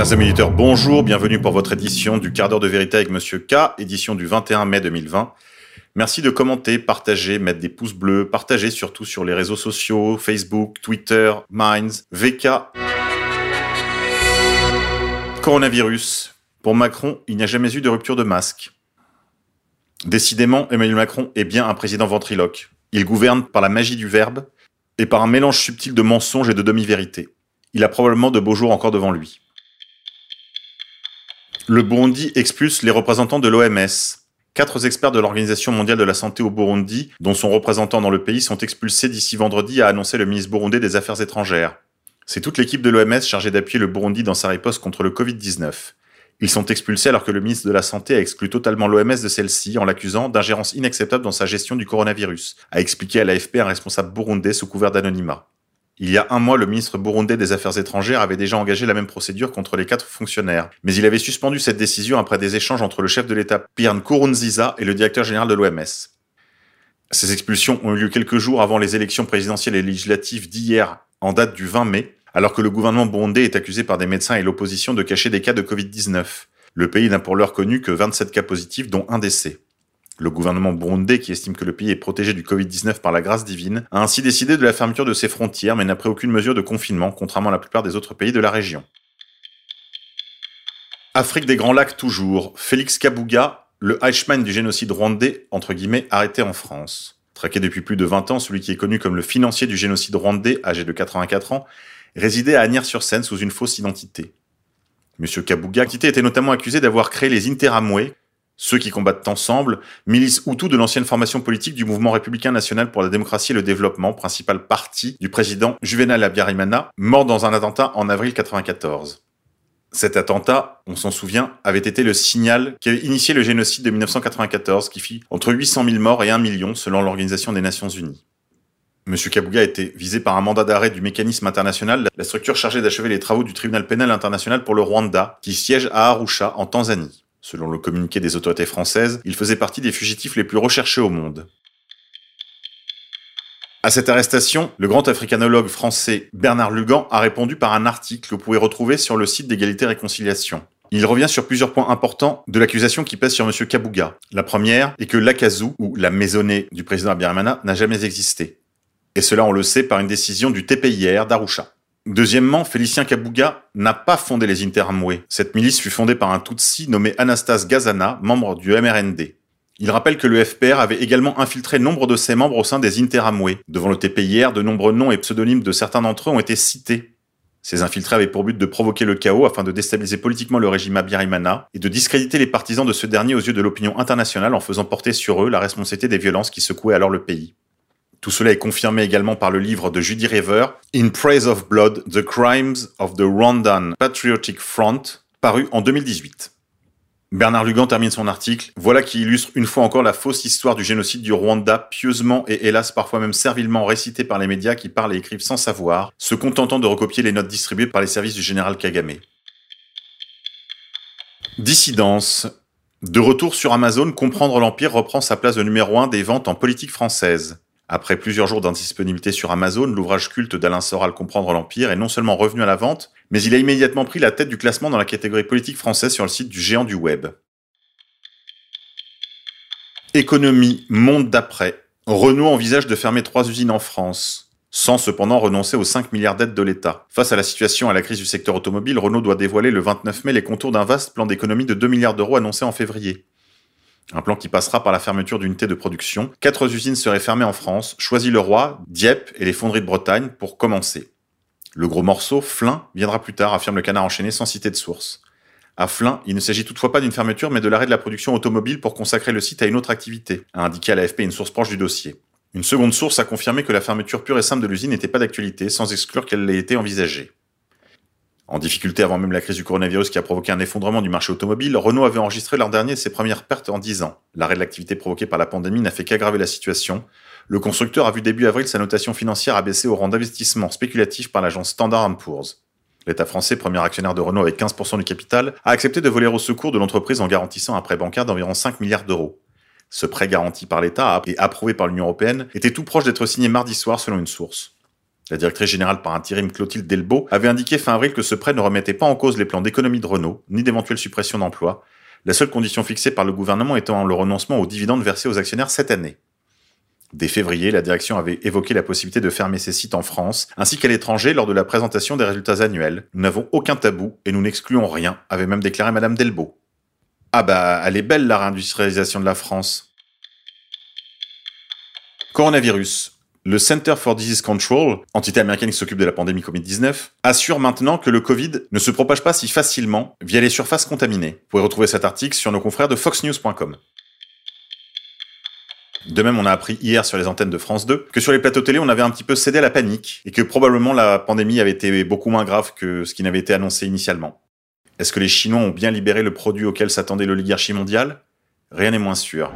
Chers amis éditeurs, bonjour, bienvenue pour votre édition du quart d'heure de vérité avec Monsieur K, édition du 21 mai 2020. Merci de commenter, partager, mettre des pouces bleus, partager surtout sur les réseaux sociaux, Facebook, Twitter, Minds, VK. Coronavirus. Pour Macron, il n'y a jamais eu de rupture de masque. Décidément, Emmanuel Macron est bien un président ventriloque. Il gouverne par la magie du verbe et par un mélange subtil de mensonges et de demi-vérités. Il a probablement de beaux jours encore devant lui. Le Burundi expulse les représentants de l'OMS. Quatre experts de l'Organisation mondiale de la santé au Burundi, dont son représentant dans le pays, sont expulsés d'ici vendredi, a annoncé le ministre burundais des Affaires étrangères. C'est toute l'équipe de l'OMS chargée d'appuyer le Burundi dans sa riposte contre le Covid-19. Ils sont expulsés alors que le ministre de la Santé a exclu totalement l'OMS de celle-ci en l'accusant d'ingérence inacceptable dans sa gestion du coronavirus, a expliqué à l'AFP un responsable burundais sous couvert d'anonymat. Il y a un mois, le ministre burundais des Affaires étrangères avait déjà engagé la même procédure contre les quatre fonctionnaires, mais il avait suspendu cette décision après des échanges entre le chef de l'État Pierre Nkurunziza et le directeur général de l'OMS. Ces expulsions ont eu lieu quelques jours avant les élections présidentielles et législatives d'hier, en date du 20 mai, alors que le gouvernement burundais est accusé par des médecins et l'opposition de cacher des cas de Covid-19. Le pays n'a pour l'heure connu que 27 cas positifs, dont un décès. Le gouvernement burundais, qui estime que le pays est protégé du Covid-19 par la grâce divine, a ainsi décidé de la fermeture de ses frontières mais n'a pris aucune mesure de confinement, contrairement à la plupart des autres pays de la région. Afrique des Grands Lacs toujours. Félix Kabouga, le Eichmann du génocide rwandais, entre guillemets, arrêté en France. Traqué depuis plus de 20 ans, celui qui est connu comme le financier du génocide rwandais, âgé de 84 ans, résidait à Agnières-sur-Seine sous une fausse identité. Monsieur Kabouga était notamment accusé d'avoir créé les Interamwe, ceux qui combattent ensemble, milice Hutu de l'ancienne formation politique du mouvement républicain national pour la démocratie et le développement, principal parti du président Juvenal Abiyarimana, mort dans un attentat en avril 94. Cet attentat, on s'en souvient, avait été le signal qui avait initié le génocide de 1994 qui fit entre 800 000 morts et 1 million selon l'Organisation des Nations Unies. Monsieur Kabuga a été visé par un mandat d'arrêt du mécanisme international, la structure chargée d'achever les travaux du tribunal pénal international pour le Rwanda, qui siège à Arusha, en Tanzanie. Selon le communiqué des autorités françaises, il faisait partie des fugitifs les plus recherchés au monde. À cette arrestation, le grand africanologue français Bernard Lugan a répondu par un article que vous pouvez retrouver sur le site d'égalité et réconciliation. Il revient sur plusieurs points importants de l'accusation qui pèse sur M. Kabouga. La première est que l'Akazu, ou la maisonnée du président Abiyarimana, n'a jamais existé. Et cela, on le sait, par une décision du TPIR d'Arusha. Deuxièmement, Félicien Kabouga n'a pas fondé les Interamwe. Cette milice fut fondée par un Tutsi nommé Anastas Gazana, membre du MRND. Il rappelle que le FPR avait également infiltré nombre de ses membres au sein des Interamwe. Devant le TPIR, de nombreux noms et pseudonymes de certains d'entre eux ont été cités. Ces infiltrés avaient pour but de provoquer le chaos afin de déstabiliser politiquement le régime Abiyarimana et de discréditer les partisans de ce dernier aux yeux de l'opinion internationale en faisant porter sur eux la responsabilité des violences qui secouaient alors le pays. Tout cela est confirmé également par le livre de Judy River, In Praise of Blood, The Crimes of the Rwandan Patriotic Front, paru en 2018. Bernard Lugan termine son article. Voilà qui illustre une fois encore la fausse histoire du génocide du Rwanda, pieusement et hélas parfois même servilement récitée par les médias qui parlent et écrivent sans savoir, se contentant de recopier les notes distribuées par les services du général Kagame. Dissidence. De retour sur Amazon, Comprendre l'Empire reprend sa place de numéro 1 des ventes en politique française. Après plusieurs jours d'indisponibilité sur Amazon, l'ouvrage culte d'Alain Soral Comprendre l'Empire est non seulement revenu à la vente, mais il a immédiatement pris la tête du classement dans la catégorie politique française sur le site du géant du web. Économie, monde d'après. Renault envisage de fermer trois usines en France, sans cependant renoncer aux 5 milliards d'aides de l'État. Face à la situation et à la crise du secteur automobile, Renault doit dévoiler le 29 mai les contours d'un vaste plan d'économie de 2 milliards d'euros annoncé en février. Un plan qui passera par la fermeture d'unités de production. Quatre usines seraient fermées en France, Choisy-le-Roi, Dieppe et les fonderies de Bretagne pour commencer. Le gros morceau, Flin, viendra plus tard, affirme le canard enchaîné sans citer de source. À Flin, il ne s'agit toutefois pas d'une fermeture, mais de l'arrêt de la production automobile pour consacrer le site à une autre activité, a indiqué à l'AFP une source proche du dossier. Une seconde source a confirmé que la fermeture pure et simple de l'usine n'était pas d'actualité, sans exclure qu'elle l'ait été envisagée. En difficulté avant même la crise du coronavirus qui a provoqué un effondrement du marché automobile, Renault avait enregistré l'an dernier ses premières pertes en 10 ans. L'arrêt de l'activité provoqué par la pandémie n'a fait qu'aggraver la situation. Le constructeur a vu début avril sa notation financière abaisser au rang d'investissement spéculatif par l'agence Standard Poor's. L'État français, premier actionnaire de Renault avec 15% du capital, a accepté de voler au secours de l'entreprise en garantissant un prêt bancaire d'environ 5 milliards d'euros. Ce prêt garanti par l'État et approuvé par l'Union européenne était tout proche d'être signé mardi soir selon une source. La directrice générale par intérim Clotilde Delbo avait indiqué fin avril que ce prêt ne remettait pas en cause les plans d'économie de Renault, ni d'éventuelles suppressions d'emplois, la seule condition fixée par le gouvernement étant le renoncement aux dividendes versés aux actionnaires cette année. Dès février, la direction avait évoqué la possibilité de fermer ses sites en France ainsi qu'à l'étranger lors de la présentation des résultats annuels. Nous n'avons aucun tabou et nous n'excluons rien, avait même déclaré Madame Delbo. Ah bah, elle est belle la réindustrialisation de la France. Coronavirus. Le Center for Disease Control, entité américaine qui s'occupe de la pandémie Covid-19, assure maintenant que le Covid ne se propage pas si facilement via les surfaces contaminées. Vous pouvez retrouver cet article sur nos confrères de foxnews.com. De même, on a appris hier sur les antennes de France 2 que sur les plateaux télé, on avait un petit peu cédé à la panique et que probablement la pandémie avait été beaucoup moins grave que ce qui n'avait été annoncé initialement. Est-ce que les Chinois ont bien libéré le produit auquel s'attendait l'oligarchie mondiale? Rien n'est moins sûr.